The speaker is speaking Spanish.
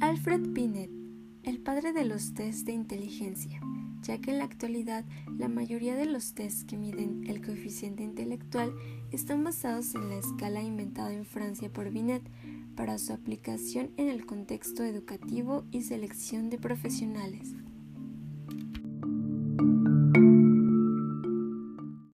Alfred Binet, el padre de los tests de inteligencia, ya que en la actualidad la mayoría de los tests que miden el coeficiente intelectual están basados en la escala inventada en Francia por Binet para su aplicación en el contexto educativo y selección de profesionales.